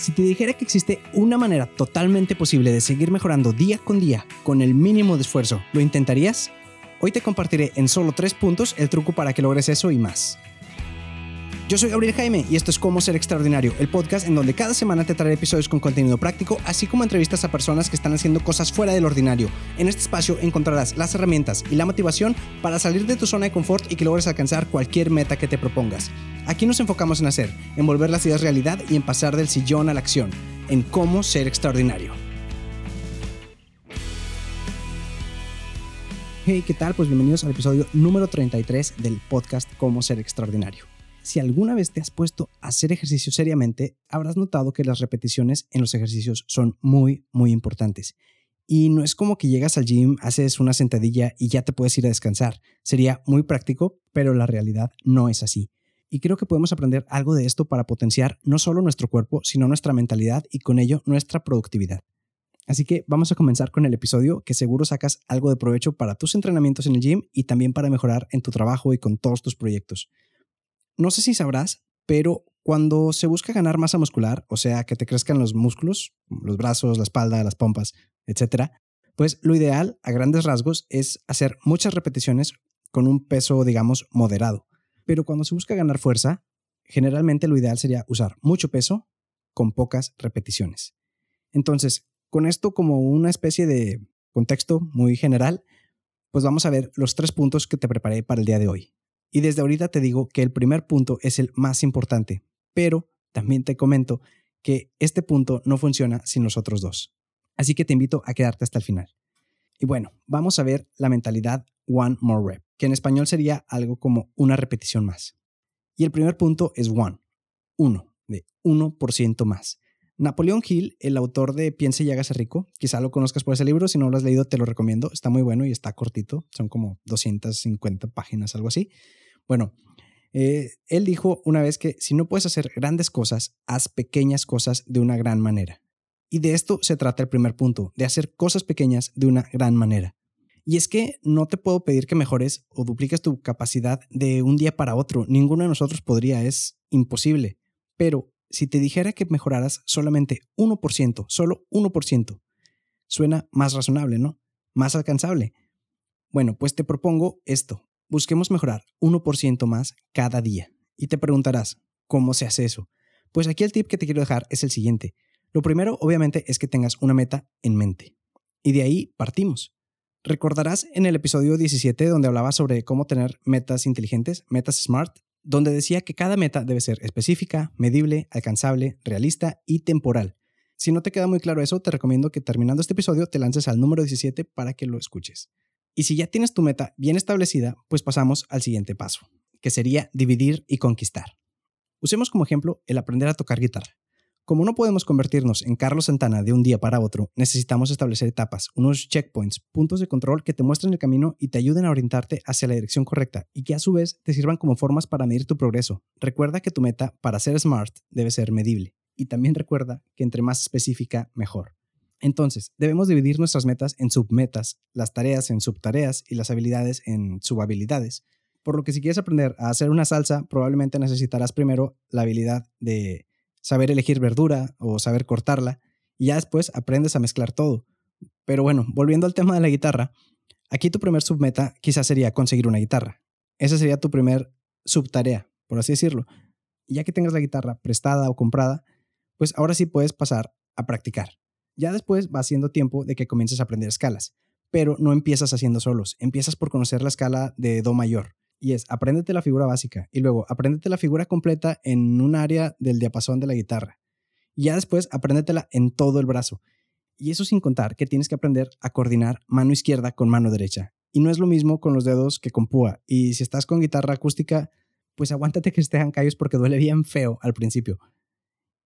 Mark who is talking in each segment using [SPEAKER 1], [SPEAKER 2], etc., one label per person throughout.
[SPEAKER 1] Si te dijera que existe una manera totalmente posible de seguir mejorando día con día con el mínimo de esfuerzo, ¿lo intentarías? Hoy te compartiré en solo tres puntos el truco para que logres eso y más. Yo soy Gabriel Jaime y esto es Cómo Ser Extraordinario, el podcast en donde cada semana te traeré episodios con contenido práctico, así como entrevistas a personas que están haciendo cosas fuera del ordinario. En este espacio encontrarás las herramientas y la motivación para salir de tu zona de confort y que logres alcanzar cualquier meta que te propongas. Aquí nos enfocamos en hacer, en volver las ideas realidad y en pasar del sillón a la acción, en cómo ser extraordinario. Hey, ¿qué tal? Pues bienvenidos al episodio número 33 del podcast Cómo ser extraordinario. Si alguna vez te has puesto a hacer ejercicio seriamente, habrás notado que las repeticiones en los ejercicios son muy, muy importantes. Y no es como que llegas al gym, haces una sentadilla y ya te puedes ir a descansar. Sería muy práctico, pero la realidad no es así. Y creo que podemos aprender algo de esto para potenciar no solo nuestro cuerpo, sino nuestra mentalidad y con ello nuestra productividad. Así que vamos a comenzar con el episodio que seguro sacas algo de provecho para tus entrenamientos en el gym y también para mejorar en tu trabajo y con todos tus proyectos. No sé si sabrás, pero cuando se busca ganar masa muscular, o sea, que te crezcan los músculos, los brazos, la espalda, las pompas, etc., pues lo ideal, a grandes rasgos, es hacer muchas repeticiones con un peso, digamos, moderado. Pero cuando se busca ganar fuerza, generalmente lo ideal sería usar mucho peso con pocas repeticiones. Entonces, con esto como una especie de contexto muy general, pues vamos a ver los tres puntos que te preparé para el día de hoy. Y desde ahorita te digo que el primer punto es el más importante, pero también te comento que este punto no funciona sin los otros dos. Así que te invito a quedarte hasta el final. Y bueno, vamos a ver la mentalidad One More Rep, que en español sería algo como una repetición más. Y el primer punto es One, uno, de 1% más. Napoleón Hill, el autor de Piense y hágase rico, quizá lo conozcas por ese libro, si no lo has leído te lo recomiendo, está muy bueno y está cortito, son como 250 páginas, algo así. Bueno, eh, él dijo una vez que si no puedes hacer grandes cosas, haz pequeñas cosas de una gran manera. Y de esto se trata el primer punto, de hacer cosas pequeñas de una gran manera. Y es que no te puedo pedir que mejores o dupliques tu capacidad de un día para otro. Ninguno de nosotros podría, es imposible. Pero si te dijera que mejoraras solamente 1%, solo 1%, suena más razonable, ¿no? Más alcanzable. Bueno, pues te propongo esto busquemos mejorar 1% más cada día. Y te preguntarás, ¿cómo se hace eso? Pues aquí el tip que te quiero dejar es el siguiente. Lo primero, obviamente, es que tengas una meta en mente. Y de ahí partimos. Recordarás en el episodio 17 donde hablaba sobre cómo tener metas inteligentes, metas smart, donde decía que cada meta debe ser específica, medible, alcanzable, realista y temporal. Si no te queda muy claro eso, te recomiendo que terminando este episodio te lances al número 17 para que lo escuches. Y si ya tienes tu meta bien establecida, pues pasamos al siguiente paso, que sería dividir y conquistar. Usemos como ejemplo el aprender a tocar guitarra. Como no podemos convertirnos en Carlos Santana de un día para otro, necesitamos establecer etapas, unos checkpoints, puntos de control que te muestren el camino y te ayuden a orientarte hacia la dirección correcta y que a su vez te sirvan como formas para medir tu progreso. Recuerda que tu meta para ser smart debe ser medible y también recuerda que entre más específica, mejor. Entonces, debemos dividir nuestras metas en submetas, las tareas en subtareas y las habilidades en subhabilidades. Por lo que si quieres aprender a hacer una salsa, probablemente necesitarás primero la habilidad de saber elegir verdura o saber cortarla, y ya después aprendes a mezclar todo. Pero bueno, volviendo al tema de la guitarra, aquí tu primer submeta quizás sería conseguir una guitarra. Esa sería tu primer subtarea, por así decirlo. Ya que tengas la guitarra prestada o comprada, pues ahora sí puedes pasar a practicar. Ya después va siendo tiempo de que comiences a aprender escalas, pero no empiezas haciendo solos, empiezas por conocer la escala de Do mayor. Y es, apréndete la figura básica y luego apréndete la figura completa en un área del diapasón de la guitarra. Y ya después apréndetela en todo el brazo. Y eso sin contar que tienes que aprender a coordinar mano izquierda con mano derecha. Y no es lo mismo con los dedos que con púa. Y si estás con guitarra acústica, pues aguántate que estén callos porque duele bien feo al principio.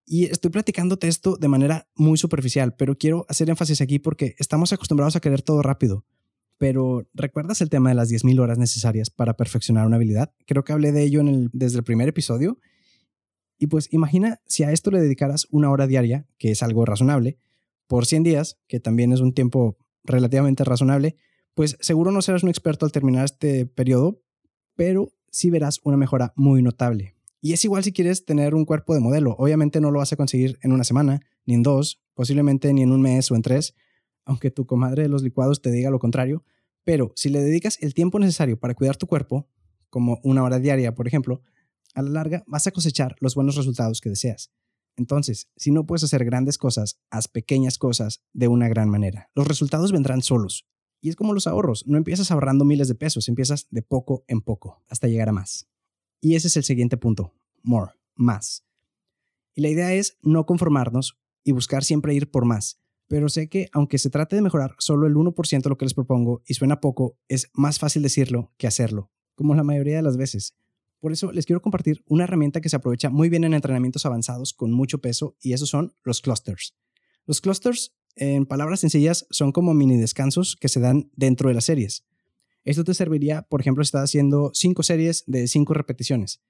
[SPEAKER 1] Y estoy platicándote esto de manera muy superficial, pero quiero hacer énfasis aquí porque estamos acostumbrados a querer todo rápido. Pero ¿recuerdas el tema de las 10.000 horas necesarias para perfeccionar una habilidad? Creo que hablé de ello en el, desde el primer episodio. Y pues imagina si a esto le dedicaras una hora diaria, que es algo razonable, por 100 días, que también es un tiempo relativamente razonable, pues seguro no serás un experto al terminar este periodo, pero sí verás una mejora muy notable. Y es igual si quieres tener un cuerpo de modelo. Obviamente no lo vas a conseguir en una semana, ni en dos, posiblemente ni en un mes o en tres, aunque tu comadre de los licuados te diga lo contrario. Pero si le dedicas el tiempo necesario para cuidar tu cuerpo, como una hora diaria, por ejemplo, a la larga vas a cosechar los buenos resultados que deseas. Entonces, si no puedes hacer grandes cosas, haz pequeñas cosas de una gran manera. Los resultados vendrán solos. Y es como los ahorros, no empiezas ahorrando miles de pesos, empiezas de poco en poco hasta llegar a más. Y ese es el siguiente punto, more, más. Y la idea es no conformarnos y buscar siempre ir por más. Pero sé que aunque se trate de mejorar solo el 1% de lo que les propongo y suena poco, es más fácil decirlo que hacerlo, como la mayoría de las veces. Por eso les quiero compartir una herramienta que se aprovecha muy bien en entrenamientos avanzados con mucho peso y esos son los clusters. Los clusters, en palabras sencillas, son como mini descansos que se dan dentro de las series. Esto te serviría, por ejemplo, si estás haciendo cinco series de cinco repeticiones.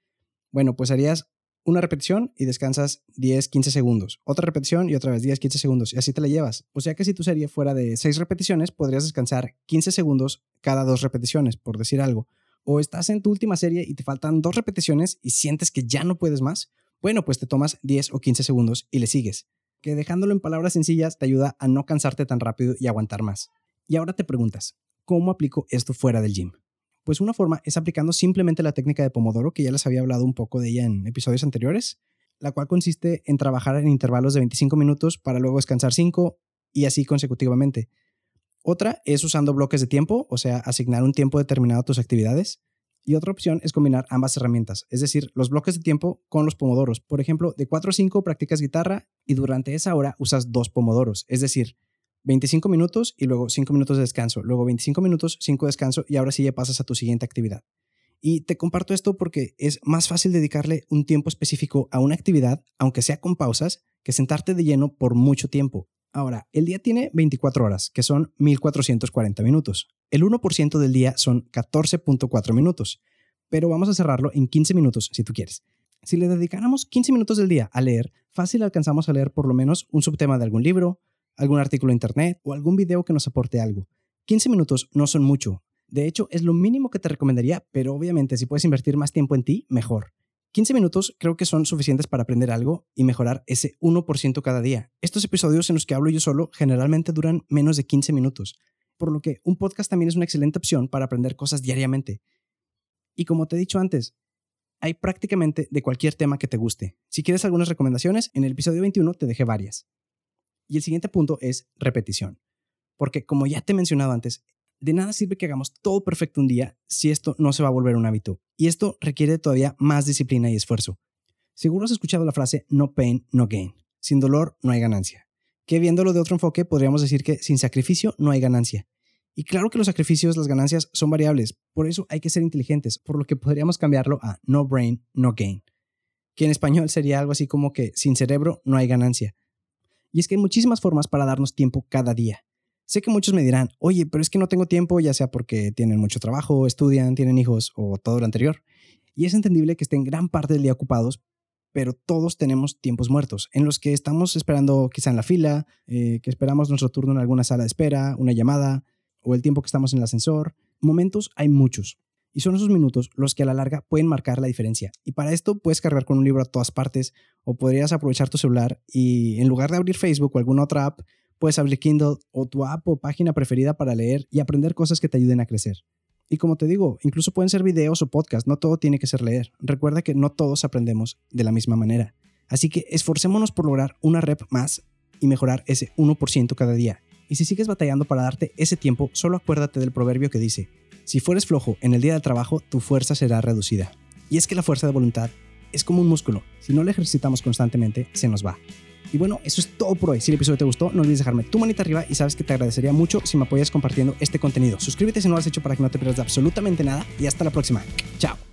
[SPEAKER 1] Bueno, pues harías una repetición y descansas 10, 15 segundos. Otra repetición y otra vez 10, 15 segundos. Y así te la llevas. O sea que si tu serie fuera de 6 repeticiones, podrías descansar 15 segundos cada dos repeticiones, por decir algo. O estás en tu última serie y te faltan dos repeticiones y sientes que ya no puedes más. Bueno, pues te tomas 10 o 15 segundos y le sigues. Que dejándolo en palabras sencillas te ayuda a no cansarte tan rápido y aguantar más. Y ahora te preguntas, ¿cómo aplico esto fuera del gym? Pues una forma es aplicando simplemente la técnica de Pomodoro, que ya les había hablado un poco de ella en episodios anteriores, la cual consiste en trabajar en intervalos de 25 minutos para luego descansar 5 y así consecutivamente. Otra es usando bloques de tiempo, o sea, asignar un tiempo determinado a tus actividades. Y otra opción es combinar ambas herramientas, es decir, los bloques de tiempo con los pomodoros. Por ejemplo, de 4 a 5 practicas guitarra y durante esa hora usas dos pomodoros, es decir, 25 minutos y luego 5 minutos de descanso, luego 25 minutos, 5 de descanso y ahora sí ya pasas a tu siguiente actividad. Y te comparto esto porque es más fácil dedicarle un tiempo específico a una actividad, aunque sea con pausas, que sentarte de lleno por mucho tiempo. Ahora, el día tiene 24 horas, que son 1440 minutos. El 1% del día son 14.4 minutos, pero vamos a cerrarlo en 15 minutos si tú quieres. Si le dedicáramos 15 minutos del día a leer, fácil alcanzamos a leer por lo menos un subtema de algún libro, algún artículo de internet o algún video que nos aporte algo. 15 minutos no son mucho. De hecho, es lo mínimo que te recomendaría, pero obviamente si puedes invertir más tiempo en ti, mejor. 15 minutos creo que son suficientes para aprender algo y mejorar ese 1% cada día. Estos episodios en los que hablo yo solo generalmente duran menos de 15 minutos, por lo que un podcast también es una excelente opción para aprender cosas diariamente. Y como te he dicho antes, hay prácticamente de cualquier tema que te guste. Si quieres algunas recomendaciones, en el episodio 21 te dejé varias. Y el siguiente punto es repetición. Porque como ya te he mencionado antes, de nada sirve que hagamos todo perfecto un día si esto no se va a volver un hábito. Y esto requiere todavía más disciplina y esfuerzo. Seguro has escuchado la frase no pain, no gain. Sin dolor no hay ganancia. Que viéndolo de otro enfoque podríamos decir que sin sacrificio no hay ganancia. Y claro que los sacrificios, las ganancias son variables, por eso hay que ser inteligentes, por lo que podríamos cambiarlo a no brain, no gain. Que en español sería algo así como que sin cerebro no hay ganancia. Y es que hay muchísimas formas para darnos tiempo cada día. Sé que muchos me dirán, oye, pero es que no tengo tiempo, ya sea porque tienen mucho trabajo, estudian, tienen hijos o todo lo anterior. Y es entendible que estén gran parte del día ocupados, pero todos tenemos tiempos muertos, en los que estamos esperando quizá en la fila, eh, que esperamos nuestro turno en alguna sala de espera, una llamada, o el tiempo que estamos en el ascensor. Momentos hay muchos. Y son esos minutos los que a la larga pueden marcar la diferencia. Y para esto puedes cargar con un libro a todas partes o podrías aprovechar tu celular y en lugar de abrir Facebook o alguna otra app, puedes abrir Kindle o tu app o página preferida para leer y aprender cosas que te ayuden a crecer. Y como te digo, incluso pueden ser videos o podcasts, no todo tiene que ser leer. Recuerda que no todos aprendemos de la misma manera. Así que esforcémonos por lograr una rep más y mejorar ese 1% cada día. Y si sigues batallando para darte ese tiempo, solo acuérdate del proverbio que dice, si fueres flojo en el día del trabajo, tu fuerza será reducida. Y es que la fuerza de voluntad es como un músculo. Si no la ejercitamos constantemente, se nos va. Y bueno, eso es todo por hoy. Si el episodio te gustó, no olvides dejarme tu manita arriba y sabes que te agradecería mucho si me apoyas compartiendo este contenido. Suscríbete si no lo has hecho para que no te pierdas absolutamente nada y hasta la próxima. Chao.